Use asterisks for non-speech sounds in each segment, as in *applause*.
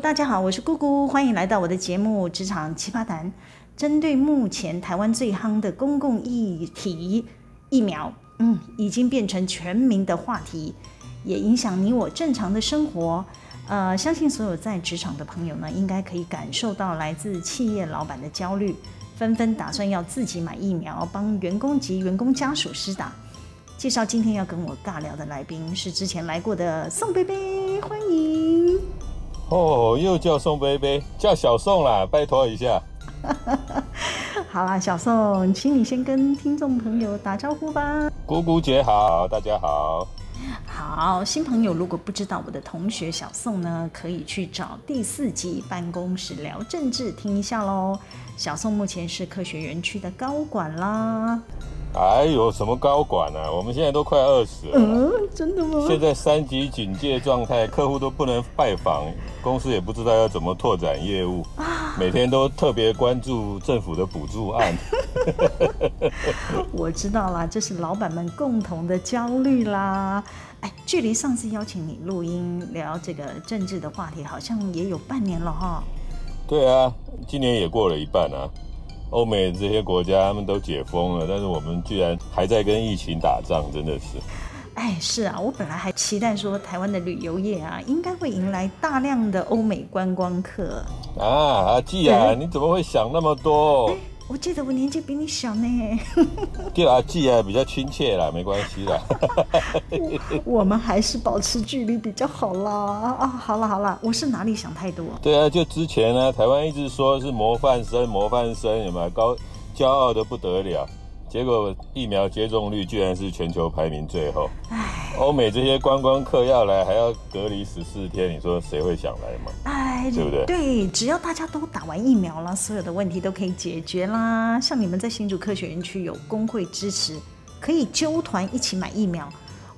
大家好，我是姑姑，欢迎来到我的节目《职场奇葩谈》。针对目前台湾最夯的公共议题，疫苗，嗯，已经变成全民的话题，也影响你我正常的生活。呃，相信所有在职场的朋友呢，应该可以感受到来自企业老板的焦虑，纷纷打算要自己买疫苗，帮员工及员工家属施打。介绍今天要跟我尬聊的来宾是之前来过的宋贝贝，欢迎。哦，又叫宋贝贝，叫小宋啦，拜托一下。*laughs* 好啦，小宋，请你先跟听众朋友打招呼吧。姑姑姐好，大家好。好，新朋友如果不知道我的同学小宋呢，可以去找第四集办公室聊政治听一下喽。小宋目前是科学园区的高管啦。哎呦，什么高管啊？我们现在都快饿死了。嗯，真的吗？现在三级警戒状态，客户都不能拜访，公司也不知道要怎么拓展业务，啊、每天都特别关注政府的补助案。*laughs* 我知道啦，这是老板们共同的焦虑啦。哎，距离上次邀请你录音聊这个政治的话题，好像也有半年了哈。对啊，今年也过了一半啊。欧美这些国家他们都解封了，但是我们居然还在跟疫情打仗，真的是。哎，是啊，我本来还期待说台湾的旅游业啊，应该会迎来大量的欧美观光客。啊，阿季啊，欸、你怎么会想那么多？欸我记得我年纪比你小呢，叫阿记啊，比较亲切啦，没关系啦。*laughs* 我们还是保持距离比较好啦。啊，好了好了，我是哪里想太多？对啊，就之前呢，台湾一直说是模范生，模范生有没有高，骄傲的不得了。结果疫苗接种率居然是全球排名最后。唉，欧美这些观光客要来还要隔离十四天，你说谁会想来吗？唉，对不对？对，只要大家都打完疫苗了，所有的问题都可以解决啦。像你们在新竹科学园区有工会支持，可以纠团一起买疫苗。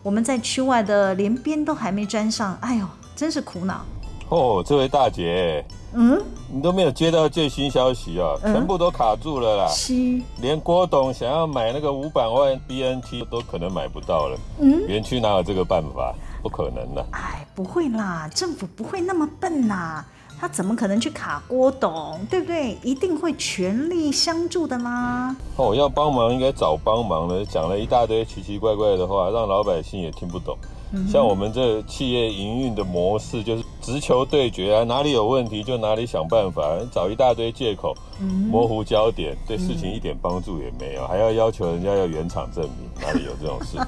我们在区外的连边都还没沾上，哎呦，真是苦恼。哦，这位大姐。嗯，你都没有接到最新消息啊，嗯、全部都卡住了啦。是，连郭董想要买那个五百万 BNT 都可能买不到了。嗯，园区哪有这个办法？不可能的。哎，不会啦，政府不会那么笨呐，他怎么可能去卡郭董？对不对？一定会全力相助的啦。哦，要帮忙应该找帮忙的，讲了一大堆奇奇怪怪的话，让老百姓也听不懂。像我们这企业营运的模式，就是直球对决啊，哪里有问题就哪里想办法，找一大堆借口，模糊焦点，对事情一点帮助也没有，还要要求人家要原厂证明，哪里有这种事？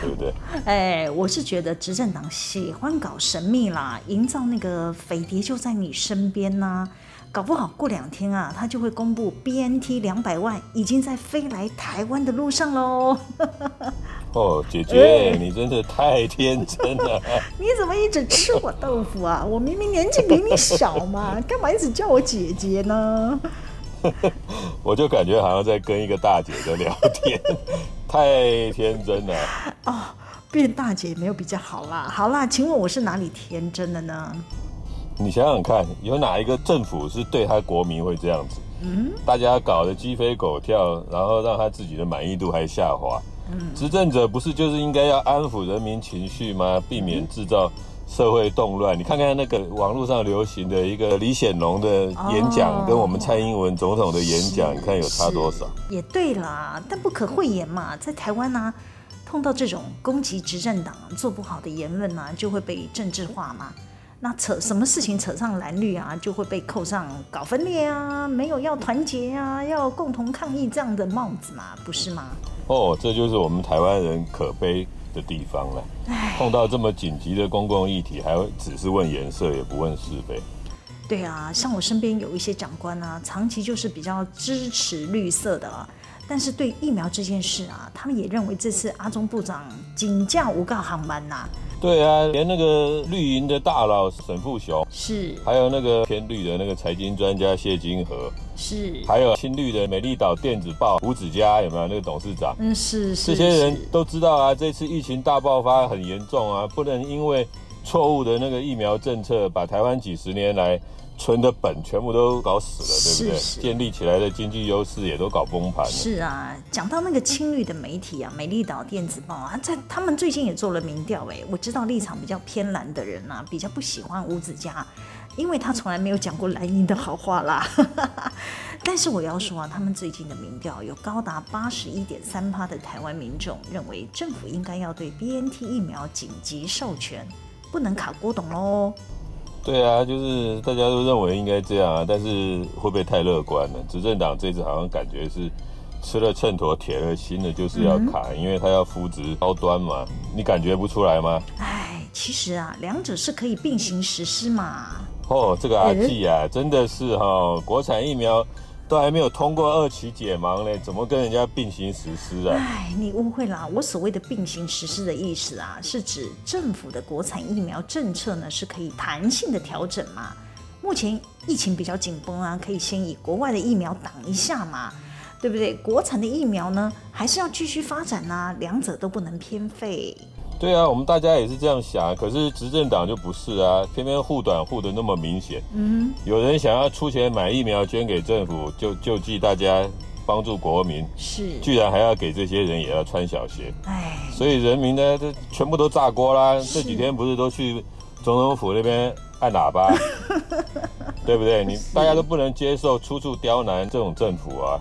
对不对？哎，我是觉得执政党喜欢搞神秘啦，营造那个匪谍就在你身边呐、啊。搞不好过两天啊，他就会公布 BNT 两百万已经在飞来台湾的路上喽。*laughs* *laughs* 哦，姐姐，欸、你真的太天真了。*laughs* 你怎么一直吃我豆腐啊？我明明年纪比你小嘛，干嘛一直叫我姐姐呢？我就感觉好像在跟一个大姐在聊天，太天真了。哦，变大姐没有比较好啦。好啦，请问我是哪里天真的呢？你想想看，有哪一个政府是对他国民会这样子？嗯，大家搞得鸡飞狗跳，然后让他自己的满意度还下滑。嗯，执政者不是就是应该要安抚人民情绪吗？避免制造社会动乱。你看看那个网络上流行的一个李显龙的演讲，跟我们蔡英文总统的演讲，你看有差多少？也对啦，但不可讳言嘛，在台湾呢、啊，碰到这种攻击执政党做不好的言论呢、啊，就会被政治化嘛。那扯什么事情扯上蓝绿啊，就会被扣上搞分裂啊，没有要团结啊，要共同抗议这样的帽子嘛，不是吗？哦，这就是我们台湾人可悲的地方了。碰到这么紧急的公共议题，还会只是问颜色，也不问是非。对啊，像我身边有一些长官啊，长期就是比较支持绿色的，但是对疫苗这件事啊，他们也认为这次阿中部长警驾无告航班呐、啊。对啊，连那个绿营的大佬沈富雄是，还有那个偏绿的那个财经专家谢金河是，还有青绿的美丽岛电子报吴子嘉有没有那个董事长？嗯，是是。这些人都知道啊，这次疫情大爆发很严重啊，不能因为错误的那个疫苗政策，把台湾几十年来存的本全部都搞死了，对不对？是是建立起来的经济优势也都搞崩盘了。是啊，讲到那个青绿的媒体啊，美丽岛电子报啊，在他们最近也做了民调，哎，我知道立场比较偏蓝的人啊，比较不喜欢吴子嘉，因为他从来没有讲过蓝营的好话啦。*laughs* 但是我要说啊，他们最近的民调有高达八十一点三趴的台湾民众认为政府应该要对 BNT 疫苗紧急授权，不能卡郭董喽。对啊，就是大家都认为应该这样啊，但是会不会太乐观了？执政党这次好像感觉是吃了秤砣铁了心的，就是要卡，嗯、因为他要扶植高端嘛，你感觉不出来吗？哎，其实啊，两者是可以并行实施嘛。哦，这个阿纪啊，真的是哈、哦，国产疫苗。都还没有通过二期解盲嘞，怎么跟人家并行实施啊？哎，你误会啦！我所谓的并行实施的意思啊，是指政府的国产疫苗政策呢是可以弹性的调整嘛。目前疫情比较紧绷啊，可以先以国外的疫苗挡一下嘛，对不对？国产的疫苗呢，还是要继续发展啊，两者都不能偏废。对啊，我们大家也是这样想，可是执政党就不是啊，偏偏护短护的那么明显。嗯，有人想要出钱买疫苗捐给政府，就救济大家，帮助国民，是，居然还要给这些人也要穿小鞋。哎，所以人民呢，这全部都炸锅啦。这几天不是都去总统府那边按喇叭，*laughs* 对不对？你大家都不能接受，处处刁难这种政府啊，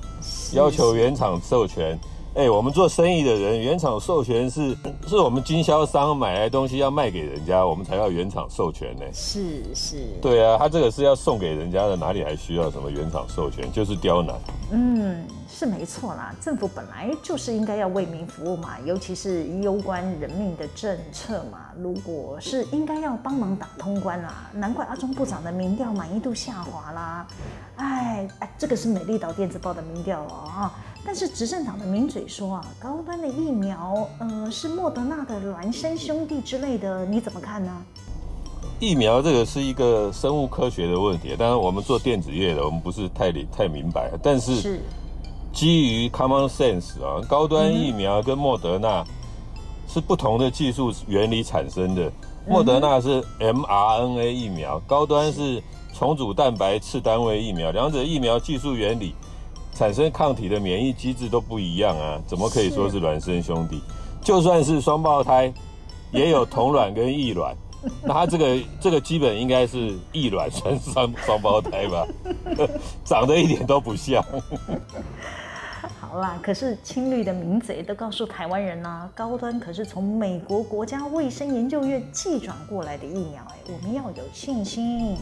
要求原厂授权。哎、欸，我们做生意的人，原厂授权是是我们经销商买来东西要卖给人家，我们才要原厂授权呢。是是。对啊，他这个是要送给人家的，哪里还需要什么原厂授权？就是刁难。嗯，是没错啦，政府本来就是应该要为民服务嘛，尤其是攸关人命的政策嘛。如果是应该要帮忙打通关啦，难怪阿中部长的民调满意度下滑啦。哎哎，这个是美丽岛电子报的民调哦啊。但是执政党的名嘴说啊，高端的疫苗，呃，是莫德纳的孪生兄弟之类的，你怎么看呢？疫苗这个是一个生物科学的问题，当然我们做电子业的，我们不是太理太明白。但是基于 common sense 啊，高端疫苗跟莫德纳是不同的技术原理产生的。莫德纳是 mRNA 疫苗，高端是重组蛋白次单位疫苗，两者疫苗技术原理。产生抗体的免疫机制都不一样啊，怎么可以说是孪生兄弟？就算是双胞胎，*laughs* 也有同卵跟异卵，那他这个这个基本应该是异卵算双双胞胎吧？*laughs* 长得一点都不像。*laughs* 好啦，可是青绿的名嘴都告诉台湾人呢、啊，高端可是从美国国家卫生研究院寄转过来的疫苗，哎，我们要有信心。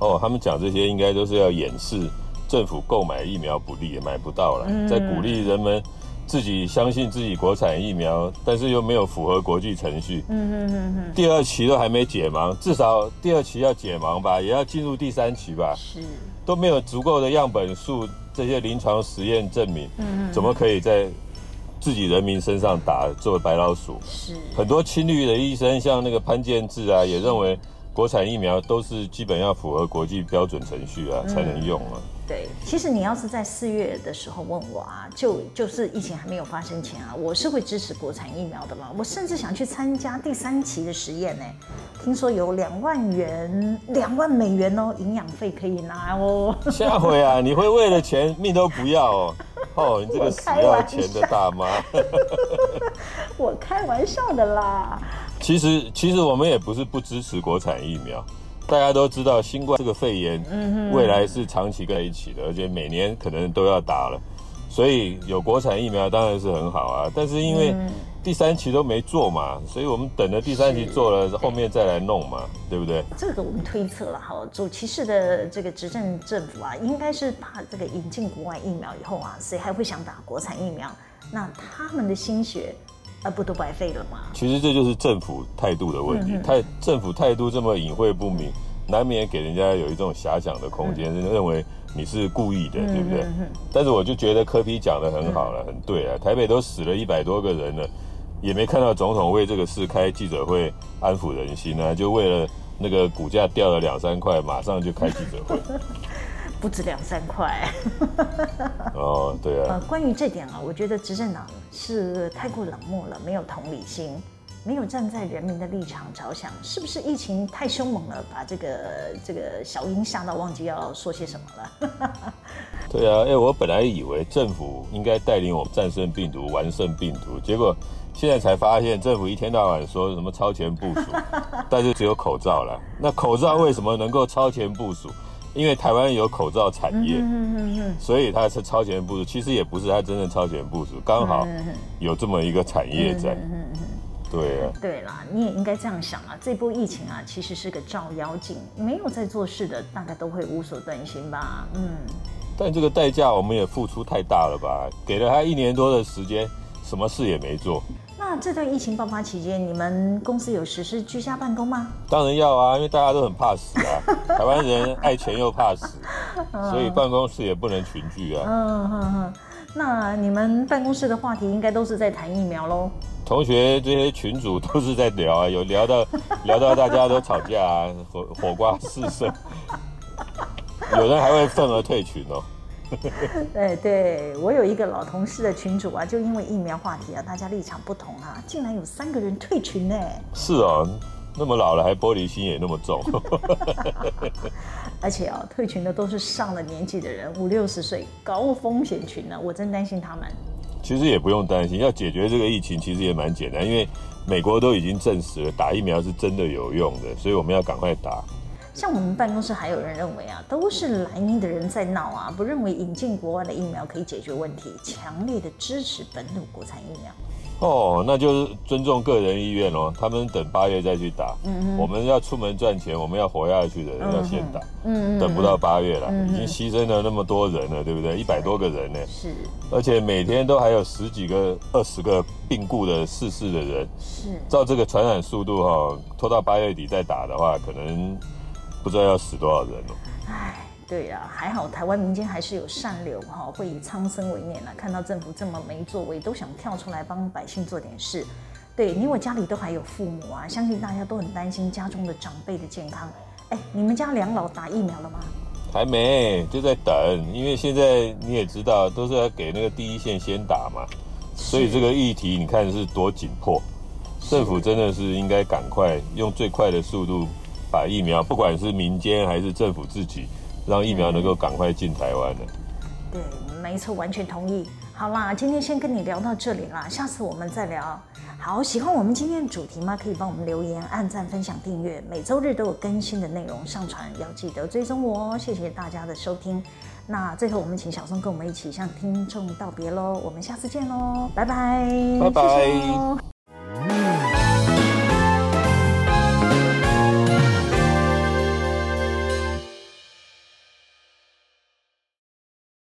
哦，他们讲这些应该都是要掩饰。政府购买疫苗不利，也买不到了，在鼓励人们自己相信自己国产疫苗，但是又没有符合国际程序。嗯嗯嗯嗯。第二期都还没解盲，至少第二期要解盲吧，也要进入第三期吧。是。都没有足够的样本数，这些临床实验证明，嗯，怎么可以在自己人民身上打作为白老鼠？是。很多青绿的医生，像那个潘建志啊，也认为国产疫苗都是基本要符合国际标准程序啊，才能用啊。对，其实你要是在四月的时候问我啊，就就是疫情还没有发生前啊，我是会支持国产疫苗的嘛。我甚至想去参加第三期的实验呢。听说有两万元、两万美元哦，营养费可以拿哦。下回啊，*laughs* 你会为了钱命都不要哦？*laughs* 哦，你这个死要钱的大妈。*laughs* 我开玩笑的啦。其实，其实我们也不是不支持国产疫苗。大家都知道，新冠这个肺炎，未来是长期在一起的，而且每年可能都要打了，所以有国产疫苗当然是很好啊。但是因为第三期都没做嘛，所以我们等着第三期做了，后面再来弄嘛，对不对？这个我们推测了哈，主歧视的这个执政政府啊，应该是怕这个引进国外疫苗以后啊，谁还会想打国产疫苗？那他们的心血。啊，不都白费了吗？其实这就是政府态度的问题。态、嗯、政府态度这么隐晦不明，难免给人家有一种遐想的空间，嗯、认为你是故意的，嗯、对不对？嗯、但是我就觉得柯皮讲的很好了，嗯、很对啊。台北都死了一百多个人了，也没看到总统为这个事开记者会安抚人心啊，就为了那个股价掉了两三块，马上就开记者会。*laughs* 不止两三块 *laughs* 哦，对啊。呃，关于这点啊，我觉得执政党是太过冷漠了，没有同理心。没有站在人民的立场着想，是不是疫情太凶猛了，把这个这个小英吓到忘记要说些什么了？*laughs* 对啊，哎，我本来以为政府应该带领我们战胜病毒、完胜病毒，结果现在才发现，政府一天到晚说什么超前部署，但是只有口罩了。那口罩为什么能够超前部署？因为台湾有口罩产业，所以它是超前部署。其实也不是它真正超前部署，刚好有这么一个产业在。对啊。对啦，你也应该这样想啊。这波疫情啊，其实是个照妖镜，没有在做事的，大概都会无所遁形吧。嗯。但这个代价我们也付出太大了吧？给了他一年多的时间，什么事也没做。那这段疫情爆发期间，你们公司有实施居家办公吗？当然要啊，因为大家都很怕死啊。*laughs* 台湾人爱钱又怕死，所以办公室也不能群聚啊。嗯哼哼。那你们办公室的话题应该都是在谈疫苗喽？同学这些群主都是在聊啊，有聊到 *laughs* 聊到大家都吵架啊，火火瓜四射，有人还会愤而退群哦。对 *laughs* 对，我有一个老同事的群主啊，就因为疫苗话题啊，大家立场不同啊，竟然有三个人退群呢。是啊，那么老了还玻璃心也那么重。*laughs* 而且啊，退群的都是上了年纪的人，五六十岁，高风险群呢，我真担心他们。其实也不用担心，要解决这个疫情其实也蛮简单，因为美国都已经证实了打疫苗是真的有用的，所以我们要赶快打。像我们办公室还有人认为啊，都是莱茵的人在闹啊，不认为引进国外的疫苗可以解决问题，强烈的支持本土国产疫苗。哦，那就是尊重个人意愿哦，他们等八月再去打。嗯嗯。我们要出门赚钱，我们要活下去的人要先打。嗯嗯。等不到八月了，嗯、已经牺牲了那么多人了，对不对？一百多个人呢。是。而且每天都还有十几个、二十个病故的逝世的人。是。照这个传染速度哈、哦，拖到八月底再打的话，可能。不知道要死多少人哦！哎，对呀，还好台湾民间还是有善流哈，会以苍生为念啊。看到政府这么没作为，都想跳出来帮百姓做点事。对，你我家里都还有父母啊，相信大家都很担心家中的长辈的健康。哎，你们家两老打疫苗了吗？还没，就在等。因为现在你也知道，都是要给那个第一线先打嘛，所以这个议题你看是多紧迫。政府真的是应该赶快用最快的速度。把疫苗，不管是民间还是政府自己，让疫苗能够赶快进台湾的。对，没错，完全同意。好啦，今天先跟你聊到这里啦，下次我们再聊。好，喜欢我们今天的主题吗？可以帮我们留言、按赞、分享、订阅，每周日都有更新的内容上传，要记得追踪我哦。谢谢大家的收听。那最后，我们请小松跟我们一起向听众道别喽。我们下次见喽，拜拜，拜拜。谢谢哦。